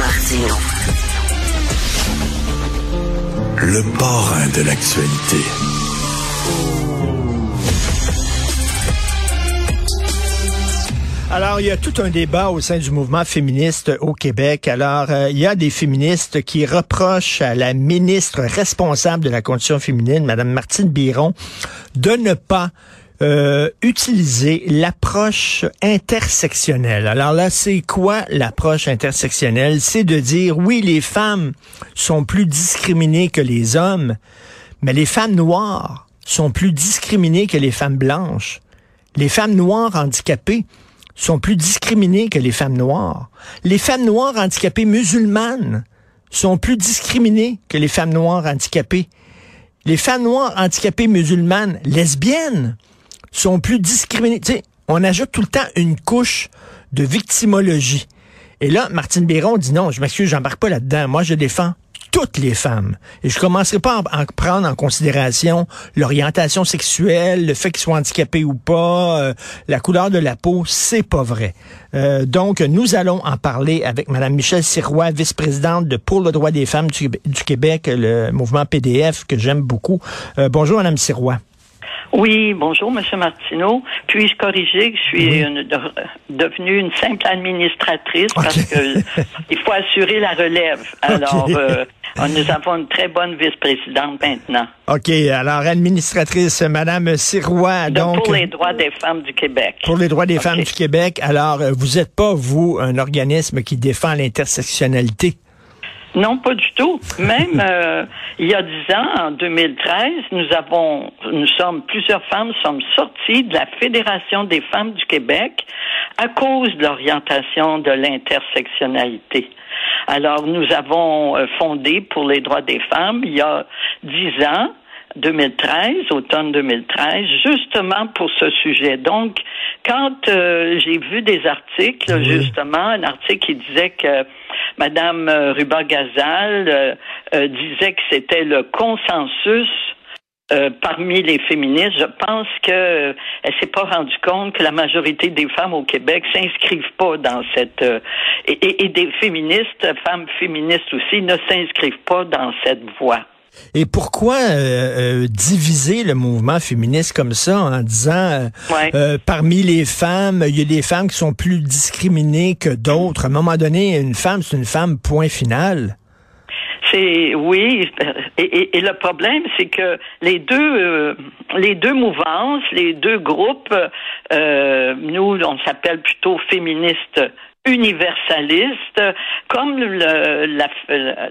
Martino. Le parrain de l'actualité. Alors, il y a tout un débat au sein du mouvement féministe au Québec. Alors, euh, il y a des féministes qui reprochent à la ministre responsable de la condition féminine, Mme Martine Biron, de ne pas euh, utiliser l'approche intersectionnelle. Alors là, c'est quoi l'approche intersectionnelle? C'est de dire, oui, les femmes sont plus discriminées que les hommes, mais les femmes noires sont plus discriminées que les femmes blanches. Les femmes noires handicapées sont plus discriminées que les femmes noires. Les femmes noires handicapées musulmanes sont plus discriminées que les femmes noires handicapées. Les femmes noires handicapées musulmanes lesbiennes sont plus sais, on ajoute tout le temps une couche de victimologie. Et là, Martine Béron dit non, je m'excuse, j'embarque pas là-dedans. Moi, je défends toutes les femmes. Et je commencerai pas à, prendre en considération l'orientation sexuelle, le fait qu'ils soient handicapés ou pas, euh, la couleur de la peau, c'est pas vrai. Euh, donc, nous allons en parler avec Mme Michelle Sirois, vice-présidente de Pour le droit des femmes du, Québec, le mouvement PDF que j'aime beaucoup. Euh, bonjour, Mme Sirois. Oui, bonjour, Monsieur Martineau. Puis-je corriger que je suis devenue une simple administratrice parce que il faut assurer la relève. Alors, euh, nous avons une très bonne vice-présidente maintenant. OK. Alors, administratrice, Madame Sirois, donc. Pour les droits des femmes du Québec. Pour les droits des femmes du Québec. Alors, euh, vous n'êtes pas, vous, un organisme qui défend l'intersectionnalité? Non, pas du tout. Même euh, il y a dix ans, en 2013, nous avons, nous sommes plusieurs femmes sommes sorties de la Fédération des femmes du Québec à cause de l'orientation de l'intersectionnalité. Alors, nous avons euh, fondé pour les droits des femmes il y a dix ans 2013, automne 2013, justement pour ce sujet. Donc, quand euh, j'ai vu des articles, justement, un article qui disait que Madame euh, Ruba-Gazal euh, disait que c'était le consensus parmi les féministes, je pense que elle s'est pas rendue compte que la majorité des femmes au Québec s'inscrivent pas dans cette et, et, des féministes, femmes féministes aussi, ne s'inscrivent pas dans cette voie. Et pourquoi euh, euh, diviser le mouvement féministe comme ça en disant euh, parmi les femmes, il y a des femmes qui sont plus discriminées que d'autres? À un moment donné, une femme, c'est une femme, point final. C'est oui, et, le problème, c'est que les deux, les deux mouvances, les deux groupes, nous, on s'appelle plutôt féministes universaliste, comme le, la,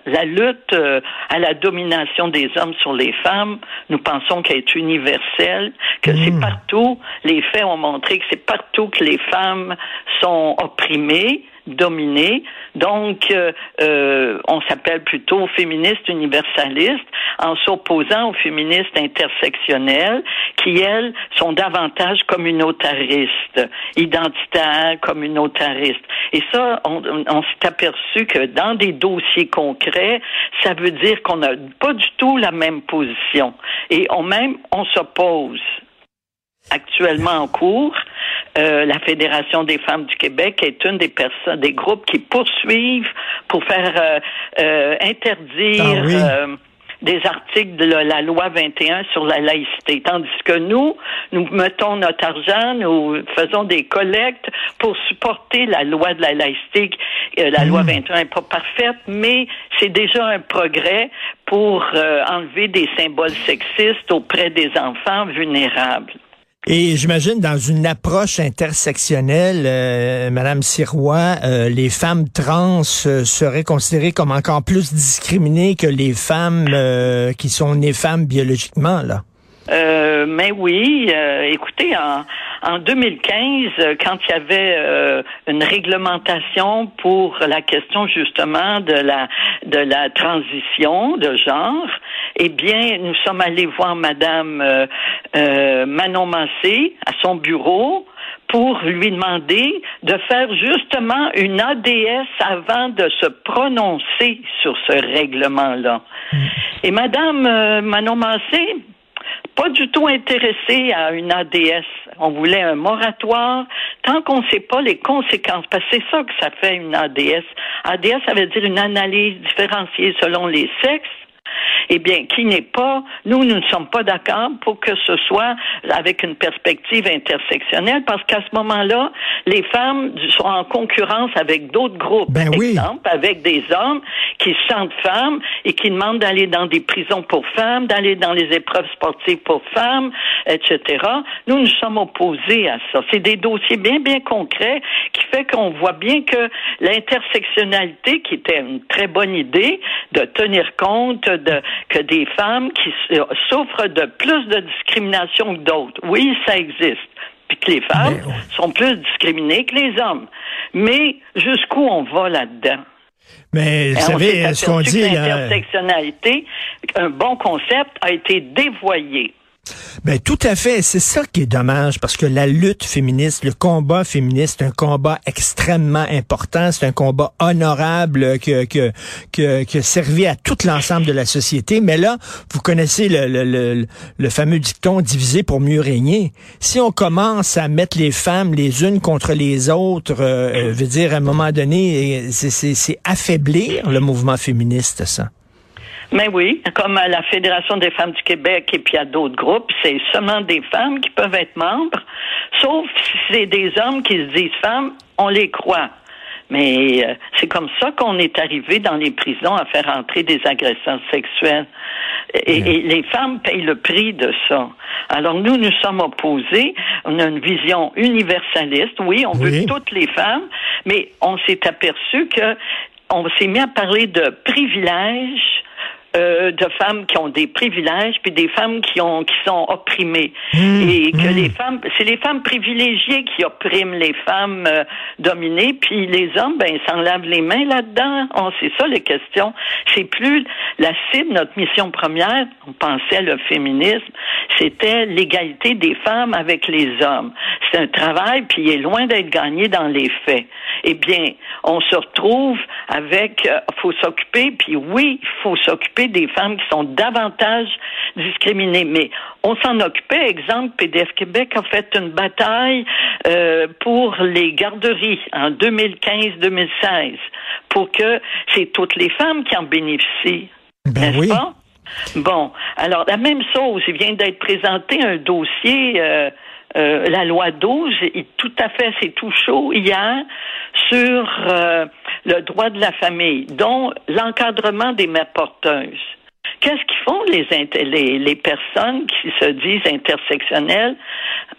la, lutte euh, à la domination des hommes sur les femmes, nous pensons qu'elle est universelle, que c'est hmm. partout, les faits ont montré que c'est partout que les femmes sont opprimées, dominées. Donc, euh, euh, on s'appelle plutôt féministe universaliste en s'opposant aux féministes intersectionnelles qui, elles, sont davantage communautaristes, identitaires, communautaristes. Et ça, on, on s'est aperçu que dans des dossiers concrets, ça veut dire qu'on n'a pas du tout la même position. Et on même, on s'oppose actuellement en cours. Euh, la Fédération des femmes du Québec est une des personnes, des groupes qui poursuivent pour faire euh, euh, interdire ah des articles de la loi 21 sur la laïcité. Tandis que nous, nous mettons notre argent, nous faisons des collectes pour supporter la loi de la laïcité. la loi 21 n'est pas parfaite, mais c'est déjà un progrès pour enlever des symboles sexistes auprès des enfants vulnérables. Et j'imagine dans une approche intersectionnelle, euh, Madame Sirois, euh, les femmes trans euh, seraient considérées comme encore plus discriminées que les femmes qui sont nées femmes biologiquement, là. mais oui, écoutez, en, en 2015, euh, quand il y avait euh, une réglementation pour la question justement de la de la transition de genre, eh bien, nous sommes allés voir Madame euh, Manon Massé à son bureau pour lui demander de faire justement une ADS avant de se prononcer sur ce règlement-là. Mm. Et Madame Manon Massé, pas du tout intéressé à une ADS. On voulait un moratoire. Tant qu'on ne sait pas les conséquences, parce que c'est ça que ça fait une ADS ADS, ça veut dire une analyse différenciée selon les sexes eh bien, qui n'est pas, nous, nous ne sommes pas d'accord pour que ce soit avec une perspective intersectionnelle, parce qu'à ce moment-là, les femmes sont en concurrence avec d'autres groupes. Ben oui. exemple, avec des hommes qui se sentent femmes et qui demandent d'aller dans des prisons pour femmes, d'aller dans les épreuves sportives pour femmes, etc. Nous, nous sommes opposés à ça. C'est des dossiers bien, bien concrets qui fait qu'on voit bien que l'intersectionnalité, qui était une très bonne idée, de tenir compte de, que des femmes qui souffrent de plus de discrimination que d'autres. Oui, ça existe. Puis que les femmes sont plus discriminées que les hommes. Mais jusqu'où on va là-dedans? Mais vous savez, ce qu'on dit. L'intersectionnalité, un bon concept, a été dévoyé. Ben tout à fait. C'est ça qui est dommage parce que la lutte féministe, le combat féministe, c'est un combat extrêmement important. C'est un combat honorable que que que, que servi à tout l'ensemble de la société. Mais là, vous connaissez le, le, le, fameux dicton diviser pour mieux régner. Si on commence à mettre les femmes les unes contre les autres, euh, euh veut dire à un moment donné, c'est affaiblir le mouvement féministe, ça. Mais oui, comme à la Fédération des femmes du Québec et puis à d'autres groupes, c'est seulement des femmes qui peuvent être membres, sauf si c'est des hommes qui se disent femmes, on les croit. Mais euh, c'est comme ça qu'on est arrivé dans les prisons à faire entrer des agressions sexuelles. Et, les femmes payent le prix de ça. Alors nous, nous sommes opposés. On a une vision universaliste. Oui, on veut toutes les femmes, mais on s'est aperçu que on s'est mis à parler de privilèges euh, de femmes qui ont des privilèges puis des femmes qui ont qui sont opprimées. Mmh, et que mmh. les femmes c'est les femmes privilégiées qui oppriment les femmes euh, dominées puis les hommes ben s'en lavent les mains là-dedans. On c'est ça les questions. C'est plus la cible notre mission première on pensait le féminisme c'était l'égalité des femmes avec les hommes c'est un travail puis il est loin d'être gagné dans les faits eh bien on se retrouve avec euh, faut s'occuper puis oui il faut s'occuper des femmes qui sont davantage discriminées. Mais on s'en occupait. Exemple, PDF Québec a fait une bataille euh, pour les garderies en 2015-2016 pour que c'est toutes les femmes qui en bénéficient. Ben n'est-ce pas? Bon, alors la même chose, il vient d'être présenté un dossier, euh, euh, la loi 12, et tout à fait, c'est tout chaud hier, sur le droit de la famille, dont l'encadrement des mères porteuses. Qu'est-ce qu'ils font les, personnes qui se disent intersectionnelles?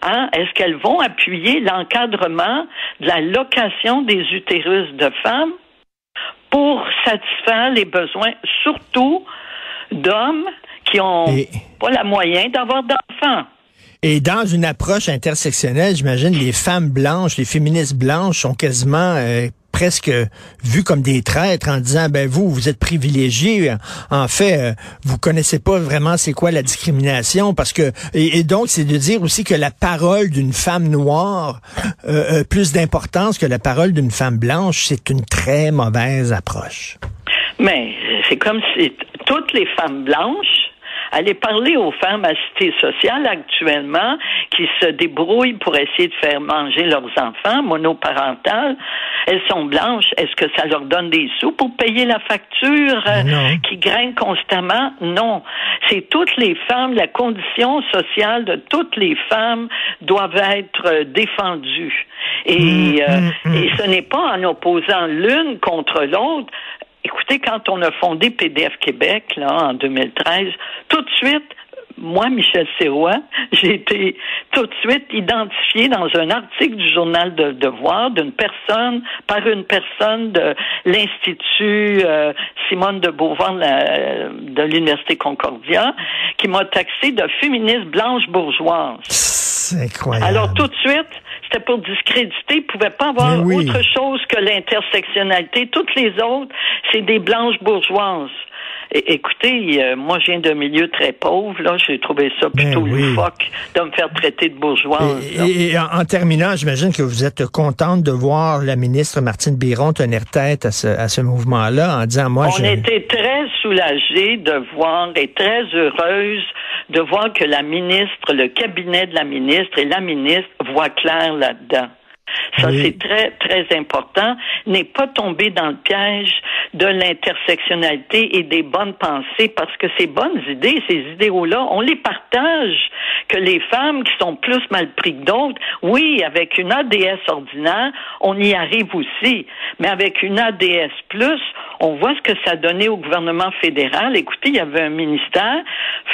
Hein? Est-ce qu'elles vont appuyer l'encadrement de la location des utérus de femmes pour satisfaire les besoins, surtout d'hommes qui ont pas la moyen d'avoir d'enfants? Et dans une approche intersectionnelle, j'imagine les femmes blanches, les féministes blanches sont quasiment euh, presque vus comme des traîtres en disant ben vous vous êtes privilégiés en fait euh, vous connaissez pas vraiment c'est quoi la discrimination parce que et, donc c'est de dire aussi que la parole d'une femme noire euh, plus d'importance que la parole d'une femme blanche c'est une très mauvaise approche. Mais c'est comme si toutes les femmes blanches Allez parler aux femmes assistées sociales actuellement qui se débrouillent pour essayer de faire manger leurs enfants monoparentales. Elles sont blanches. Est-ce que ça leur donne des sous pour payer la facture euh, qui grimpe constamment? Non. C'est toutes les femmes, la condition sociale de toutes les femmes doivent être euh, défendues. Et, mmh, euh, mmh. et ce n'est pas en opposant l'une contre l'autre Écoutez, quand on a fondé PDF Québec, là, en 2013, tout de suite, moi, Michel Serrois, j'ai été tout de suite identifié dans un article du journal de Devoir d'une personne, par une personne de l'Institut euh, Simone de Beauvoir de l'Université Concordia, qui m'a taxé de féministe blanche bourgeoise. C'est incroyable. Alors tout de suite, c'était pour discréditer. Il ne pouvait pas avoir autre chose que l'intersectionnalité. Toutes les autres, c'est des blanches bourgeoises. écoutez, euh, moi, je viens d'un milieu très pauvre. Là, j'ai trouvé ça ben plutôt loufoque de me faire traiter de bourgeoise. Et, en, terminant, j'imagine que vous êtes contente de voir la ministre Martine Biron tenir tête à ce, à ce mouvement-là en disant, moi, On était très soulagés de voir et très heureuses de voir que la ministre, le cabinet de la ministre et la ministre voient clair là-dedans. Ça, c'est très, très important. N'est pas tomber dans le piège de l'intersectionnalité et des bonnes pensées parce que ces bonnes idées, ces idéaux-là, on les partage. Que les femmes qui sont plus mal prises que d'autres, oui, avec une ADS ordinaire, on y arrive aussi. Mais avec une ADS plus, on voit ce que ça a donné au gouvernement fédéral. Écoutez, il y avait un ministère,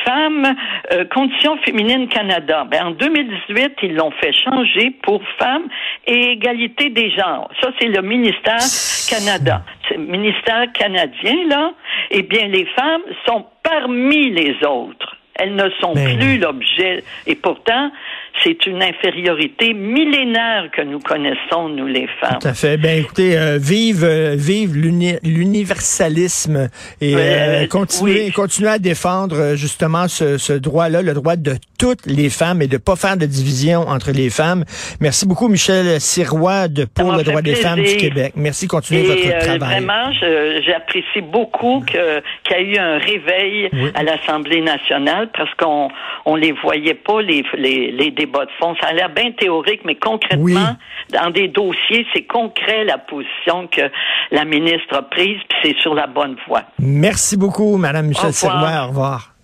Femmes, euh, Conditions féminines Canada. Ben, en 2018, ils l'ont fait changer pour Femmes et égalité des genres. Ça, c'est le ministère Canada. C'est le ministère canadien, là. Eh bien, les femmes sont parmi les autres. Elles ne sont Ben plus l'objet. Et pourtant, c'est une infériorité millénaire que nous connaissons, nous, les femmes. Tout à fait. Ben écoutez, euh, vive, euh, vive l'uni- l'universalisme et euh, Euh, continuez, oui. continuez à défendre euh, justement ce, ce droit-là, le droit de toutes les femmes et de pas faire de division entre les femmes. Merci beaucoup, Michel Sirois de Pour le droit des femmes du. Québec. Merci, continuez Et votre travail. vraiment, j'apprécie beaucoup qu'il y a eu un réveil Oui. à l'Assemblée nationale parce qu'on on les voyait pas les, les, les débats de fond. Ça a l'air bien théorique, mais concrètement, Oui. dans des dossiers, c'est concret la position que la ministre a prise, puis c'est sur la bonne voie. Merci beaucoup, Madame Michel. Sirois. Au revoir.